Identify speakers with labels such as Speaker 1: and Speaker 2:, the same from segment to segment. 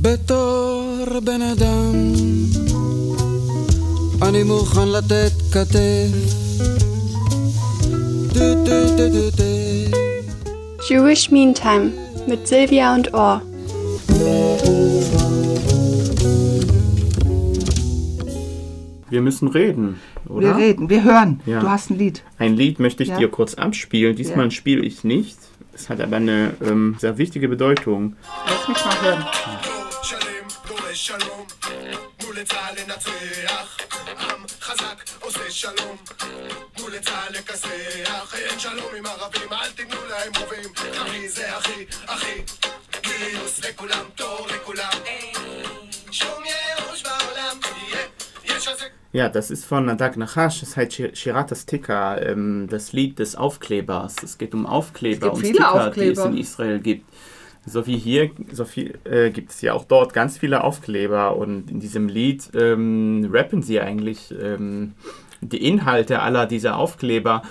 Speaker 1: בתור בן אדם אני מוכן לתת כתף
Speaker 2: Jewish Meantime mit Silvia und Ohr.
Speaker 3: Wir müssen reden, oder?
Speaker 4: Wir reden, wir hören.
Speaker 3: Ja.
Speaker 4: Du hast ein Lied.
Speaker 3: Ein Lied möchte ich
Speaker 4: Ja.
Speaker 3: dir kurz abspielen. Diesmal
Speaker 4: Ja.
Speaker 3: spiele ich nicht. Es hat aber eine ähm, sehr wichtige Bedeutung.
Speaker 4: Lass mich mal hören.
Speaker 5: שלם דורש שלום, תנו לצה"ל לנצח, עם חזק עושה שלום, תנו לצה"ל לכסח, אין שלום עם ערבים, אל תיתנו להם רובים, אחי זה אחי, אחי, גיוס לכולם, תור לכולם, שום ייאוש בעולם, יהיה, יש על זה
Speaker 3: Ja, das ist von Nadak Nachash, das heißt Shir- Shirat Sticker, ähm, das Lied des Aufklebers. Es geht um Aufkleber,
Speaker 4: gibt
Speaker 3: um
Speaker 4: viele
Speaker 3: Sticker, die es
Speaker 4: Aufkleber.
Speaker 3: in Israel gibt. So wie hier, so viel, äh, gibt es ja auch dort ganz viele Aufkleber und in diesem Lied ähm, rappen sie eigentlich ähm, die Inhalte aller dieser Aufkleber,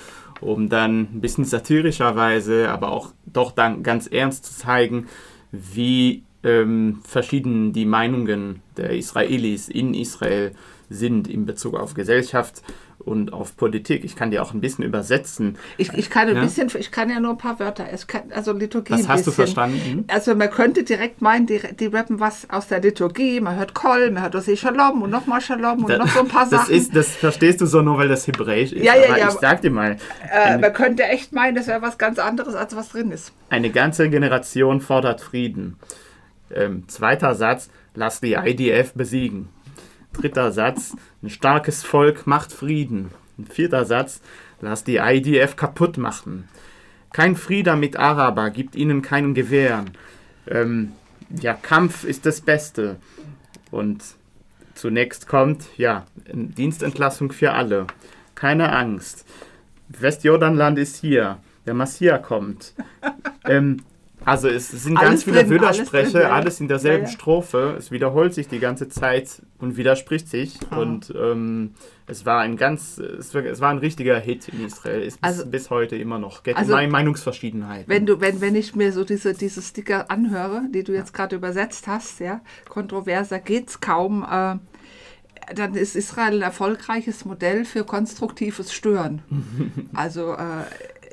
Speaker 3: um dann ein bisschen satirischerweise, aber auch doch dann ganz ernst zu zeigen, wie ähm, verschieden die Meinungen der Israelis in Israel sind in Bezug auf Gesellschaft und auf Politik. Ich kann dir auch ein bisschen übersetzen.
Speaker 4: Ich, ich kann ein
Speaker 3: Ja?
Speaker 4: bisschen, ich kann ja nur ein paar Wörter. Es kann, also Liturgie.
Speaker 3: Was
Speaker 4: ein
Speaker 3: hast du verstanden?
Speaker 4: Also man könnte direkt meinen, die, die rappen was aus der Liturgie. Man hört Kol, man hört Ose Shalom und nochmal Shalom und noch so ein paar
Speaker 3: das,
Speaker 4: Sachen.
Speaker 3: ist, das verstehst du so nur, weil das Hebräisch ist.
Speaker 4: Ja, ja,
Speaker 3: aber
Speaker 4: ja,
Speaker 3: ich sag dir mal,
Speaker 4: äh, man könnte echt meinen, das wäre was ganz anderes, als was drin ist.
Speaker 3: eine ganze Generation fordert Frieden. Ähm, zweiter Satz, lass die IDF besiegen. Dritter Satz, ein starkes Volk macht Frieden. Ein vierter Satz, lass die IDF kaputt machen. Kein Frieden mit Araber, gibt ihnen keinen Gewehren. Ähm, ja, Kampf ist das Beste. Und zunächst kommt, ja, Dienstentlassung für alle. Keine Angst. Westjordanland ist hier. Der Messias kommt. ähm, also es sind
Speaker 4: Alles
Speaker 3: ganz viele
Speaker 4: drin, alles ja, ja.
Speaker 3: alles in derselben
Speaker 4: Ja, ja.
Speaker 3: Strophe. Es wiederholt sich die ganze Zeit und widerspricht sich.
Speaker 4: Ah.
Speaker 3: Und ähm, es war ein ganz, es war, es war ein richtiger Hit in Israel. Ist bis,
Speaker 4: Also-
Speaker 3: bis heute immer noch. Geht
Speaker 4: Also,
Speaker 3: Mei- Meinungsverschiedenheit.
Speaker 4: Wenn du, wenn, wenn ich mir so diese, diese Sticker anhöre, die du jetzt gerade übersetzt hast, ja, kontroverser geht's kaum, äh, dann ist Israel ein erfolgreiches Modell für konstruktives Stören. also äh,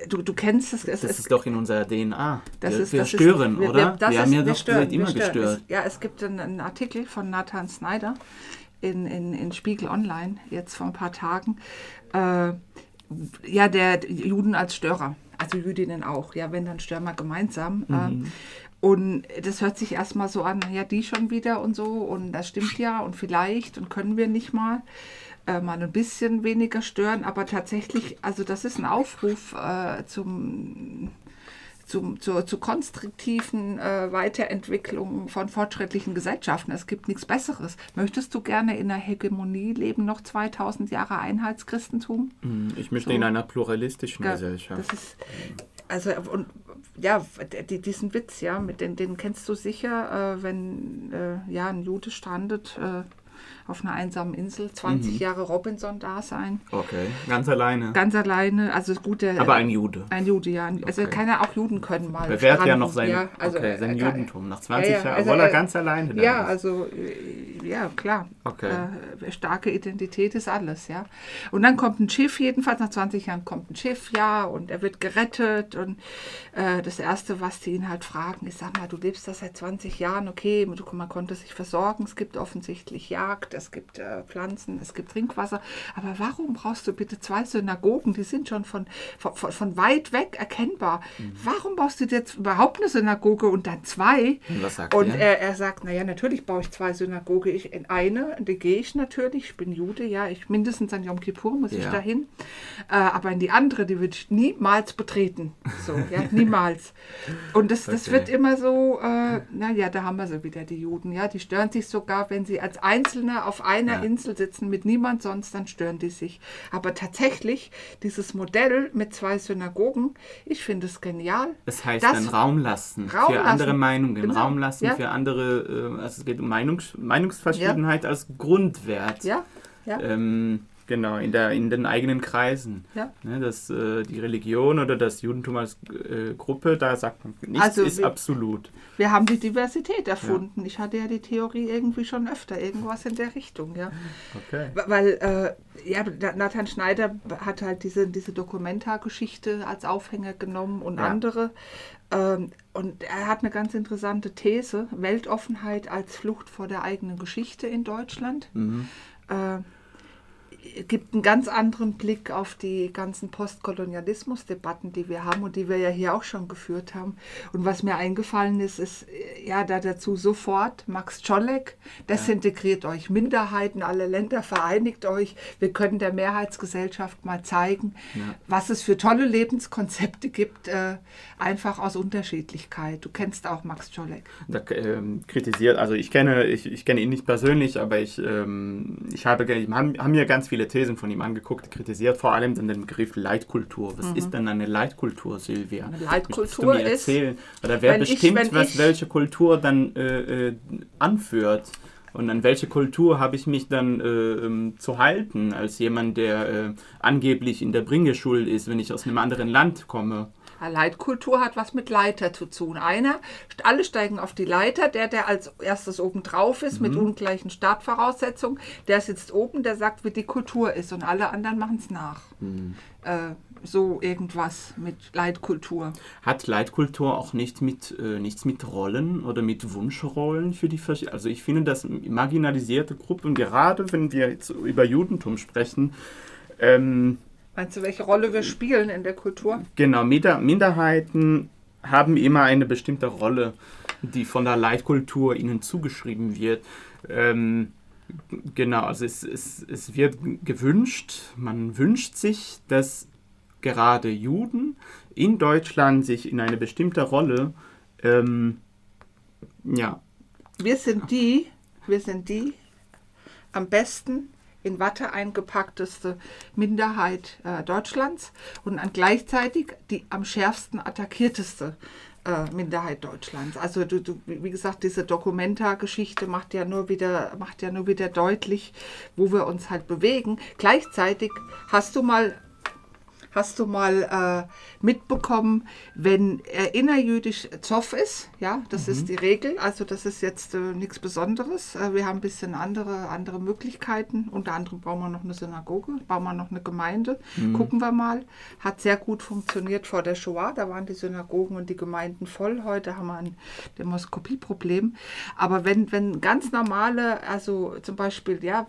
Speaker 4: du, du kennst es. es
Speaker 3: das
Speaker 4: es-
Speaker 3: ist doch in unserer DNA.
Speaker 4: Das
Speaker 3: wir
Speaker 4: ist,
Speaker 3: wir
Speaker 4: das
Speaker 3: stören,
Speaker 4: ist, wir,
Speaker 3: oder?
Speaker 4: Wir, das
Speaker 3: haben
Speaker 4: ist,
Speaker 3: ja
Speaker 4: wir
Speaker 3: doch
Speaker 4: stören,
Speaker 3: immer
Speaker 4: wir
Speaker 3: gestört.
Speaker 4: Es, ja, es gibt einen, einen Artikel von Nathan Snyder in, in, in Spiegel Online jetzt vor ein paar Tagen. Äh, ja, der Juden als Störer, also Jüdinnen auch, ja, wenn dann stören wir gemeinsam.
Speaker 3: Mhm.
Speaker 4: Äh, und das hört sich erstmal so an, ja, die schon wieder und so und das stimmt ja und vielleicht und können wir nicht mal äh, mal ein bisschen weniger stören, aber tatsächlich, also das ist ein Aufruf äh, zum zum, zur, zur konstruktiven äh, Weiterentwicklung von fortschrittlichen Gesellschaften. Es gibt nichts Besseres. Möchtest du gerne in einer Hegemonie leben, noch 2000 Jahre Einheitschristentum?
Speaker 3: Ich möchte
Speaker 4: So.
Speaker 3: in einer pluralistischen
Speaker 4: Ja,
Speaker 3: Gesellschaft.
Speaker 4: Das ist, also, und ja, die, diesen Witz, ja, mit den, den kennst du sicher, äh, wenn äh, ja, ein Jude strandet äh, auf einer einsamen Insel, 20 Jahre Robinson-Dasein,
Speaker 3: Okay, ganz alleine.
Speaker 4: ganz alleine, also gut, der,
Speaker 3: Aber ein Jude.
Speaker 4: ein Jude, ja. Also
Speaker 3: Okay.
Speaker 4: kann er auch Juden können mal.
Speaker 3: Bewährt ja noch sein,
Speaker 4: ja, also,
Speaker 3: okay, sein
Speaker 4: äh,
Speaker 3: Judentum. Nach 20
Speaker 4: ja, ja,
Speaker 3: Jahren,
Speaker 4: also,
Speaker 3: obwohl er
Speaker 4: äh,
Speaker 3: ganz alleine da
Speaker 4: Ja,
Speaker 3: ist.
Speaker 4: also äh, ja, klar.
Speaker 3: Okay.
Speaker 4: Äh, starke Identität ist alles, ja. Und dann kommt ein Schiff, jedenfalls nach 20 Jahren kommt ein Schiff, ja, und er wird gerettet. Und äh, das Erste, was die ihn halt fragen, ist, sag mal, du lebst da seit 20 Jahren, okay, du, man konnte sich versorgen, es gibt offensichtlich Jagd, es gibt äh, Pflanzen, es gibt Trinkwasser. Aber warum brauchst du bitte zwei Synagogen? Die sind schon von, von, von- weit weg erkennbar.
Speaker 3: Mhm.
Speaker 4: Warum baust du jetzt überhaupt eine Synagoge und dann zwei?
Speaker 3: Und was sagt
Speaker 4: und
Speaker 3: er?
Speaker 4: er, er sagt, naja, natürlich baue ich zwei Synagoge. Ich, in eine, in die gehe ich natürlich. Ich bin Jude, ja. Ich mindestens an Yom Kippur muss ich
Speaker 3: Ja.
Speaker 4: dahin. Äh, aber in die andere, die würde ich niemals betreten. So, ja, niemals. Und das, das
Speaker 3: Okay.
Speaker 4: wird immer so, äh, naja, da haben wir sie wieder, die Juden. Ja, die stören sich sogar, wenn sie als Einzelne auf einer
Speaker 3: Ja.
Speaker 4: Insel sitzen mit niemand sonst, dann stören die sich. Aber tatsächlich, dieses Modell mit zwei Synagogen, ich finde es genial.
Speaker 3: Das heißt
Speaker 4: Das-
Speaker 3: dann Raum lassen
Speaker 4: Raum
Speaker 3: für
Speaker 4: lassen.
Speaker 3: andere Meinungen,
Speaker 4: Genau.
Speaker 3: Raum lassen
Speaker 4: Ja.
Speaker 3: für andere, äh, also es geht um Meinungs Meinungsverschiedenheit als Grundwert.
Speaker 4: Ja, ja.
Speaker 3: Ähm, Genau, in, der, in den eigenen Kreisen.
Speaker 4: Ja.
Speaker 3: Ne, das, äh, die Religion oder das Judentum als äh, Gruppe, da sagt man, nichts
Speaker 4: Also
Speaker 3: ist
Speaker 4: wir-
Speaker 3: absolut.
Speaker 4: Wir haben die Diversität erfunden. Ich hatte ja die Theorie irgendwie schon öfter, irgendwas in der Richtung, ja.
Speaker 3: Okay.
Speaker 4: Weil, äh, ja, Nathan Schneider hat halt diese, diese Dokumentargeschichte als Aufhänger genommen und
Speaker 3: Ja.
Speaker 4: andere. Ähm, und er hat eine ganz interessante These, Weltoffenheit als Flucht vor der eigenen Geschichte in Deutschland. Äh, gibt einen ganz anderen Blick auf die ganzen Postkolonialismus-Debatten, die wir haben und die wir ja hier auch schon geführt haben. Und was mir eingefallen ist, ist äh, ja da dazu sofort Max Czolek, desintegriert euch Minderheiten, alle Länder vereinigt euch. Wir können der Mehrheitsgesellschaft mal zeigen, was es für tolle Lebenskonzepte gibt, äh, einfach aus Unterschiedlichkeit. Du kennst auch Max Czolek.
Speaker 3: Da, ähm, kritisiert, also ich kenne, ich, ich kenne ihn nicht persönlich, aber ich, ähm, ich habe, haben, haben mir ganz viele Thesen von ihm angeguckt, kritisiert vor allem dann den Begriff Leitkultur. Was ist denn eine Leitkultur, Silvia?
Speaker 4: Mhm. Eine Leitkultur
Speaker 3: mir
Speaker 4: ist,
Speaker 3: erzählen? Oder wer
Speaker 4: ich-
Speaker 3: bestimmt,
Speaker 4: wenn
Speaker 3: was
Speaker 4: ich-
Speaker 3: welche Kultur dann äh, äh, anführt? Und an welche Kultur habe ich mich dann äh, ähm, zu halten, als jemand, der äh, angeblich in der Bringeschuld ist, wenn ich aus einem anderen Land komme?
Speaker 4: Leitkultur hat was mit Leiter zu tun. Einer, alle steigen auf die Leiter, der, der als erstes oben drauf ist, mit ungleichen Startvoraussetzungen, der sitzt oben, der sagt, wie die Kultur ist und alle anderen machen es nach. Äh, so irgendwas mit Leitkultur.
Speaker 3: Hat Leitkultur auch nicht mit, äh, nichts mit Rollen oder mit Wunschrollen für die verschiedenen? Also ich finde, dass marginalisierte Gruppen, gerade wenn wir jetzt über Judentum sprechen, ähm,
Speaker 4: Meinst du, welche Rolle wir spielen in der Kultur?
Speaker 3: genau, Minder Minderheiten haben immer eine bestimmte Rolle, die von der Leitkultur ihnen zugeschrieben wird. Ähm, genau, also es, es, es wird gewünscht, man wünscht sich, dass gerade Juden in Deutschland sich in eine bestimmte Rolle ähm, ja,
Speaker 4: Wir sind die, wir sind die am besten in Watte eingepackteste Minderheit äh, Deutschlands und an gleichzeitig die am schärfsten attackierteste äh, Minderheit Deutschlands. Also du, du, wie gesagt, diese Dokumentargeschichte macht ja nur wieder macht ja nur wieder deutlich, wo wir uns halt bewegen. Gleichzeitig hast du mal Hast du mal äh, mitbekommen, wenn er innerjüdisch Zoff ist? Ja, das ist die Regel. Also das ist jetzt äh, nichts Besonderes. Äh, wir haben ein bisschen andere, andere Möglichkeiten. Unter anderem bauen wir noch eine Synagoge, bauen wir noch eine Gemeinde. Gucken wir mal. Hat sehr gut funktioniert vor der Shoah. Da waren die Synagogen und die Gemeinden voll. Heute haben wir ein Demoskopieproblem. Aber wenn, wenn ganz normale, also zum Beispiel, ja,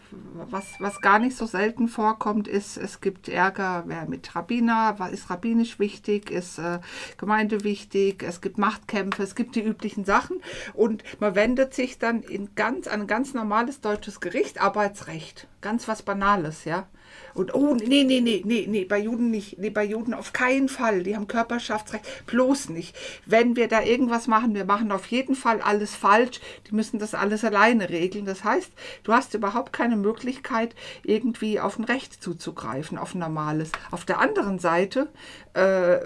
Speaker 4: was, was gar nicht so selten vorkommt, ist, es gibt Ärger wer mit Rabbiner, was ist rabbinisch wichtig, ist äh, Gemeinde wichtig, es gibt Machtkämpfe, es gibt die üblichen Sachen und man wendet sich dann in ganz, an ein ganz normales deutsches Gericht, Arbeitsrecht, ganz was Banales, ja. Und oh, nee, nee, nee, nee, nee, bei Juden nicht, nee, bei Juden auf keinen Fall, die haben Körperschaftsrecht, bloß nicht. Wenn wir da irgendwas machen, wir machen auf jeden Fall alles falsch, die müssen das alles alleine regeln. Das heißt, du hast überhaupt keine Möglichkeit, irgendwie auf ein Recht zuzugreifen, auf ein normales. Auf der anderen Seite äh,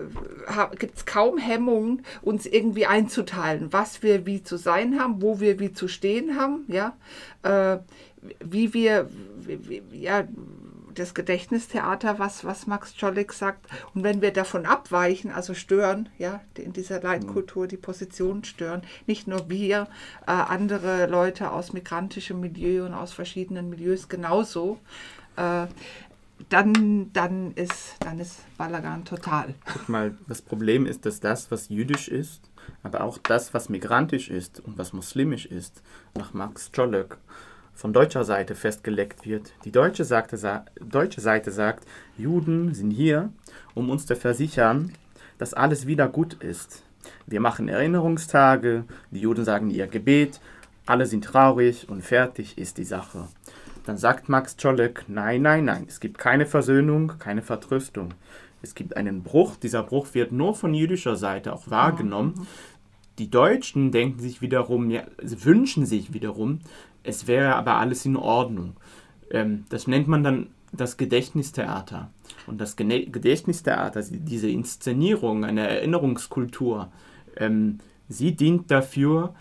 Speaker 4: gibt es kaum Hemmungen, uns irgendwie einzuteilen, was wir wie zu sein haben, wo wir wie zu stehen haben, ja, äh, wie wir, wie, ja, das Gedächtnistheater, was, was Max Czolek sagt. Und wenn wir davon abweichen, also stören, ja, in dieser Leitkultur die Position stören, nicht nur wir, äh, andere Leute aus migrantischem Milieu und aus verschiedenen Milieus genauso, äh, dann, dann, ist, dann ist Balagan total.
Speaker 3: Guck mal, das Problem ist, dass das, was jüdisch ist, aber auch das, was migrantisch ist und was muslimisch ist, nach Max Czolek von deutscher Seite festgelegt wird. Die deutsche Seite, sa deutsche Seite sagt, Juden sind hier, um uns zu versichern, dass alles wieder gut ist. Wir machen Erinnerungstage, die Juden sagen ihr Gebet, alle sind traurig und fertig ist die Sache. Dann sagt Max Czolek, nein, nein, nein, es gibt keine Versöhnung, keine Vertröstung. Es gibt einen Bruch, dieser Bruch wird nur von jüdischer Seite auch wahrgenommen. Die Deutschen denken sich wiederum, ja, sie wünschen sich wiederum, es wäre aber alles in Ordnung. Ähm, das nennt man dann das Gedächtnistheater. Und das Gedächtnistheater, diese Inszenierung, eine Erinnerungskultur, ähm, sie dient dafür,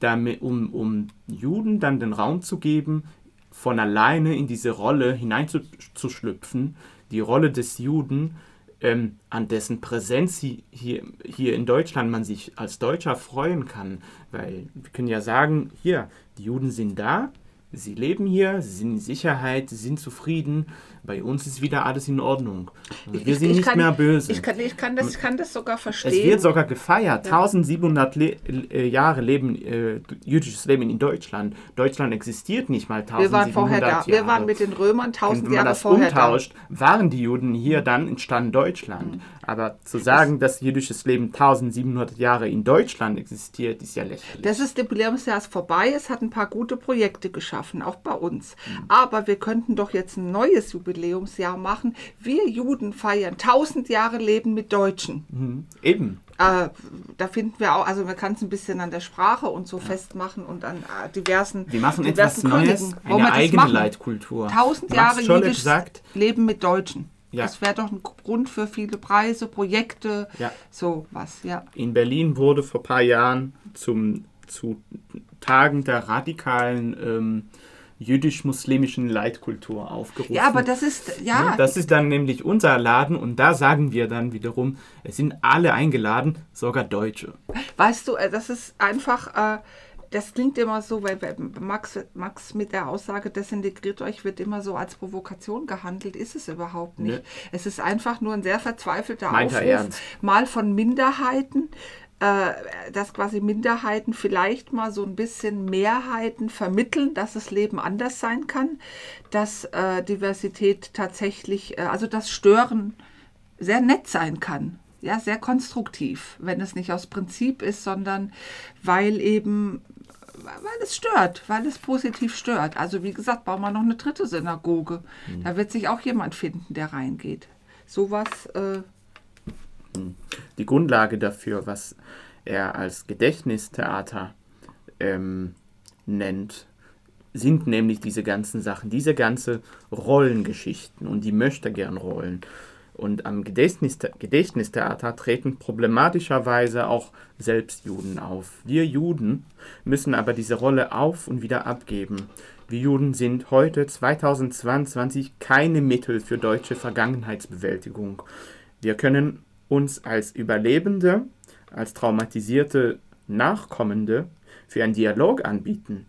Speaker 3: damit, um, um Juden dann den Raum zu geben, von alleine in diese Rolle hineinzuschlüpfen, die Rolle des Juden, ähm, an dessen Präsenz hi- hier, hier in Deutschland man sich als Deutscher freuen kann. Weil wir können ja sagen, hier, die Juden sind da, sie leben hier, sie sind in Sicherheit, sie sind zufrieden, bei uns ist wieder alles in Ordnung. Also wir
Speaker 4: Ich-
Speaker 3: sind
Speaker 4: ich
Speaker 3: nicht
Speaker 4: kann-
Speaker 3: mehr böse.
Speaker 4: Ich kann, ich, kann das, ich kann das sogar
Speaker 3: Es
Speaker 4: verstehen.
Speaker 3: wird sogar gefeiert. 1700 Le äh, Jahre Leben, äh, jüdisches Leben in Deutschland. Deutschland existiert nicht mal 1700
Speaker 4: wir waren vorher da.
Speaker 3: Jahre.
Speaker 4: Wir waren mit den Römern
Speaker 3: Und
Speaker 4: tausend
Speaker 3: wenn man
Speaker 4: Jahre
Speaker 3: das
Speaker 4: vorher
Speaker 3: umtauscht, waren die Juden hier, dann entstand Deutschland. Aber zu sagen, dass jüdisches Leben 1700 Jahre in Deutschland existiert, ist ja lächerlich.
Speaker 4: da. Das ist Jubiläumsjahr ist vorbei. Es hat ein paar gute Projekte geschaffen, auch bei uns. Aber wir könnten doch jetzt ein neues Jubiläumsjahr machen. Wir Juden feiern 1000 Jahre Leben mit Deutschen.
Speaker 3: Eben.
Speaker 4: Äh, da finden wir auch, also man kann es ein bisschen an der Sprache und so festmachen und an äh, diversen.
Speaker 3: Wir machen
Speaker 4: diversen
Speaker 3: etwas Neues,
Speaker 4: Königen. Wir
Speaker 3: eine eigene? Leitkultur.
Speaker 4: 1000
Speaker 3: Max
Speaker 4: Jahre jüdisches Leben mit Deutschen.
Speaker 3: Ja.
Speaker 4: Das wäre doch ein Grund für viele Preise, Projekte,
Speaker 3: Ja.
Speaker 4: so was, ja.
Speaker 3: in Berlin wurde vor ein paar Jahren zum, zu Tagen der radikalen ähm, jüdisch-muslimischen Leitkultur aufgerufen.
Speaker 4: Ja, aber das ist, ja,
Speaker 3: Ne, Das ist dann nämlich unser Laden und da sagen wir dann wiederum, es sind alle eingeladen, sogar Deutsche.
Speaker 4: weißt du, äh, das ist einfach, äh, das klingt immer so, weil Max, Max mit der Aussage, desintegriert euch, wird immer so als Provokation gehandelt, ist es überhaupt nicht.
Speaker 3: Ne.
Speaker 4: Es ist einfach nur ein sehr verzweifelter
Speaker 3: Meint
Speaker 4: Aufruf, mal von Minderheiten, dass quasi Minderheiten vielleicht mal so ein bisschen Mehrheiten vermitteln, dass das Leben anders sein kann, dass äh, Diversität tatsächlich, äh, also das Stören sehr nett sein kann. Ja, sehr konstruktiv, wenn es nicht aus Prinzip ist, sondern weil eben, weil es stört, weil es positiv stört. Also wie gesagt, bauen wir noch eine dritte Synagoge. Da wird sich auch jemand finden, der reingeht. Sowas, äh,
Speaker 3: Die Grundlage dafür, was er als Gedächtnistheater ähm, nennt, sind nämlich diese ganzen Sachen, diese ganze Rollengeschichten und die möchte gern Rollen. Und am Gedächtnisthe Gedächtnistheater treten problematischerweise auch selbst Juden auf. Wir Juden müssen aber diese Rolle auf und wieder abgeben. Wir Juden sind heute 2022 keine Mittel für deutsche Vergangenheitsbewältigung. Wir können uns als Überlebende, als traumatisierte Nachkommende für einen Dialog anbieten.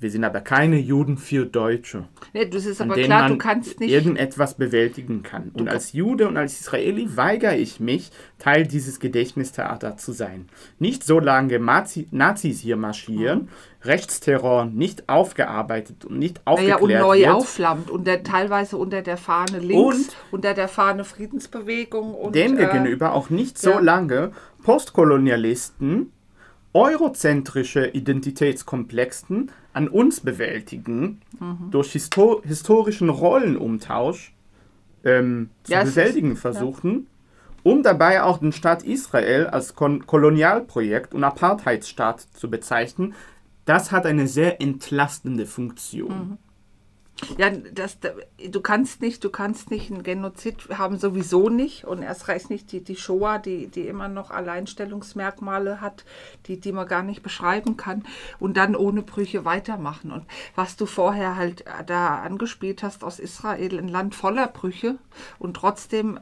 Speaker 3: Wir sind aber keine Juden für Deutsche
Speaker 4: ne, das ist aber klar, du kannst nicht.
Speaker 3: irgendetwas bewältigen kann. Und als Jude und als Israeli weigere ich mich, Teil dieses Gedächtnistheaters zu sein. Nicht solange Mazi Nazis hier marschieren, Rechtsterror nicht aufgearbeitet und nicht
Speaker 4: Naja, und
Speaker 3: aufgeklärt
Speaker 4: neu
Speaker 3: wird.
Speaker 4: aufflammt, unter, teilweise unter der Fahne links,
Speaker 3: Und-
Speaker 4: unter der Fahne Friedensbewegung. Und,
Speaker 3: dem
Speaker 4: äh,
Speaker 3: gegenüber auch nicht so
Speaker 4: ja.
Speaker 3: lange Postkolonialisten eurozentrische Identitätskomplexen an uns bewältigen,
Speaker 4: Mhm.
Speaker 3: durch histo historischen Rollenumtausch ähm, zu
Speaker 4: Ja, es ist-
Speaker 3: bewältigen versuchen, um dabei auch den Staat Israel als Kon Kolonialprojekt und Apartheidsstaat zu bezeichnen. Das hat eine sehr entlastende Funktion.
Speaker 4: Mhm. Ja, das, du kannst nicht, du kannst nicht einen Genozid haben sowieso nicht und erst recht nicht die, die Shoah, die, die immer noch Alleinstellungsmerkmale hat, die, die man gar nicht beschreiben kann und dann ohne Brüche weitermachen. Und was du vorher halt da angespielt hast aus Israel, ein Land voller Brüche und trotzdem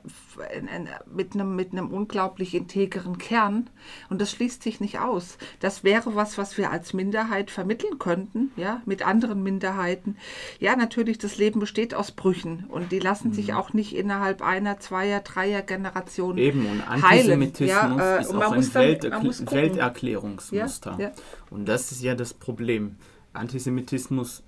Speaker 4: mit einem, mit einem unglaublich integren Kern und das schließt sich nicht aus. Das wäre was, was wir als Minderheit vermitteln könnten, ja, mit anderen Minderheiten. Ja, natürlich, das Leben besteht aus Brüchen und die lassen sich auch nicht innerhalb einer, zweier, dreier Generationen
Speaker 3: Mhm. Eben, und
Speaker 4: heilen.
Speaker 3: Antisemitismus
Speaker 4: Ja, äh,
Speaker 3: ist auch ein
Speaker 4: muss dann-
Speaker 3: Welt
Speaker 4: man muss gucken.
Speaker 3: Welterklärungsmuster.
Speaker 4: Ja, ja.
Speaker 3: Und das ist ja das Problem. Antisemitismus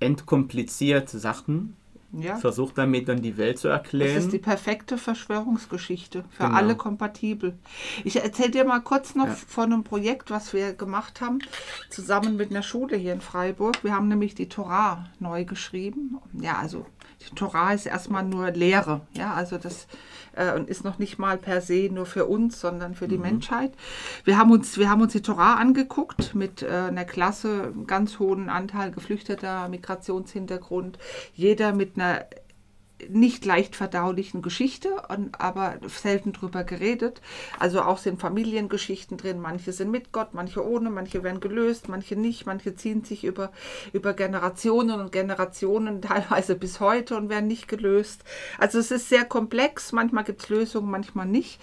Speaker 3: entkompliziert Sachen,
Speaker 4: Ja.
Speaker 3: versucht damit dann die Welt zu
Speaker 4: Das
Speaker 3: erklären.
Speaker 4: ist die perfekte Verschwörungsgeschichte, für
Speaker 3: Genau.
Speaker 4: alle kompatibel. Ich erzähle dir mal kurz noch
Speaker 3: Ja.
Speaker 4: von einem Projekt, was wir gemacht haben, zusammen mit einer Schule hier in Freiburg. Wir haben nämlich die Torah neu geschrieben. Ja, also die Torah ist erstmal nur Lehre, ja, also das äh, und ist noch nicht mal per se nur für uns, sondern für die Menschheit. Wir haben uns, wir haben uns die Torah angeguckt mit äh, einer Klasse, einem ganz hohen Anteil geflüchteter Migrationshintergrund, jeder mit einer nicht leicht verdaulichen Geschichte, aber selten drüber geredet. Also auch sind Familiengeschichten drin. Manche sind mit Gott, manche ohne, manche werden gelöst, manche nicht. Manche ziehen sich über, über Generationen und Generationen, teilweise bis heute und werden nicht gelöst. Also es ist sehr komplex. Manchmal gibt es Lösungen, manchmal nicht.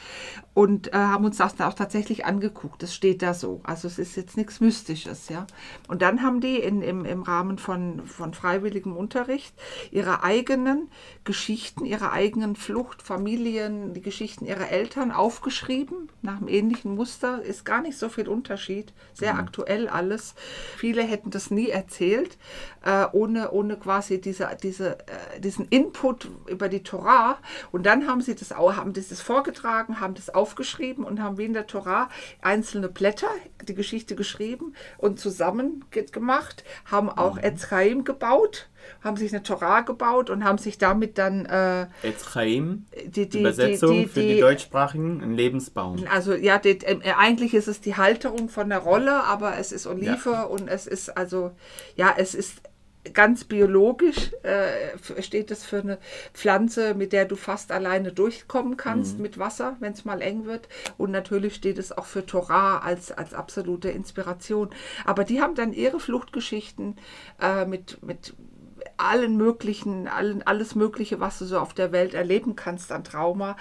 Speaker 4: Und äh, haben uns das auch tatsächlich angeguckt. Das steht da so. Also es ist jetzt nichts Mystisches. Ja. Und dann haben die in, im, im Rahmen von, von freiwilligem Unterricht ihre eigenen Geschichten ihrer eigenen Flucht, Familien, die Geschichten ihrer Eltern aufgeschrieben, nach einem ähnlichen Muster. Ist gar nicht so viel Unterschied, sehr mhm. aktuell alles. Viele hätten das nie erzählt, äh, ohne, ohne quasi diese, diese, äh, diesen Input über die Torah. Und dann haben sie das, haben das vorgetragen, haben das aufgeschrieben und haben wie in der Torah einzelne Blätter, die Geschichte geschrieben und zusammen gemacht, haben auch mhm. Ezraim gebaut haben sich eine Torah gebaut und haben sich damit dann. Äh,
Speaker 3: Chaim, die, die, Übersetzung die, die, für die Deutschsprachigen, ein Lebensbaum.
Speaker 4: Also, ja, die, äh, eigentlich ist es die Halterung von der Rolle, aber es ist Olive ja. und es ist also, ja, es ist ganz biologisch äh, steht es für eine Pflanze, mit der du fast alleine durchkommen kannst mhm. mit Wasser, wenn es mal eng wird. Und natürlich steht es auch für Torah als, als absolute Inspiration. Aber die haben dann ihre Fluchtgeschichten äh, mit, mit allen möglichen, allen, alles Mögliche, was du so auf der Welt erleben kannst an Trauma,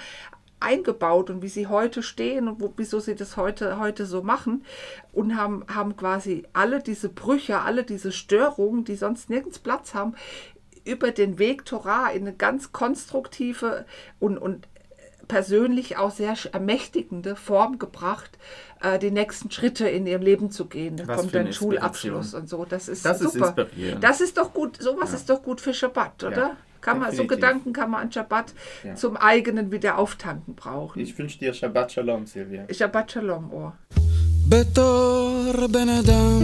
Speaker 4: eingebaut und wie sie heute stehen und wo, wieso sie das heute, heute so machen und haben, haben quasi alle diese Brüche, alle diese Störungen, die sonst nirgends Platz haben, über den Weg Torah in eine ganz konstruktive und, und persönlich auch sehr ermächtigende Form gebracht, äh, die nächsten Schritte in ihrem Leben zu gehen. Da kommt dann Schulabschluss und so. Das ist
Speaker 3: das
Speaker 4: super. Ist das ist doch gut, sowas ja. ist doch gut für Shabbat, oder? Ja, kann man, so Gedanken kann man an Shabbat ja. zum eigenen Wiederauftanken brauchen.
Speaker 3: Ich wünsche dir Shabbat Shalom, Silvia.
Speaker 4: Shabbat Shalom, oh.
Speaker 1: בתור בן אדם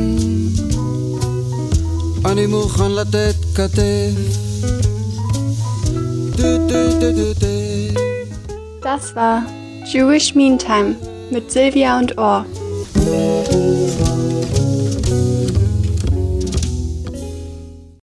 Speaker 1: אני מוכן לתת כתף
Speaker 2: das war Jewish Meantime mit Silvia und Orr.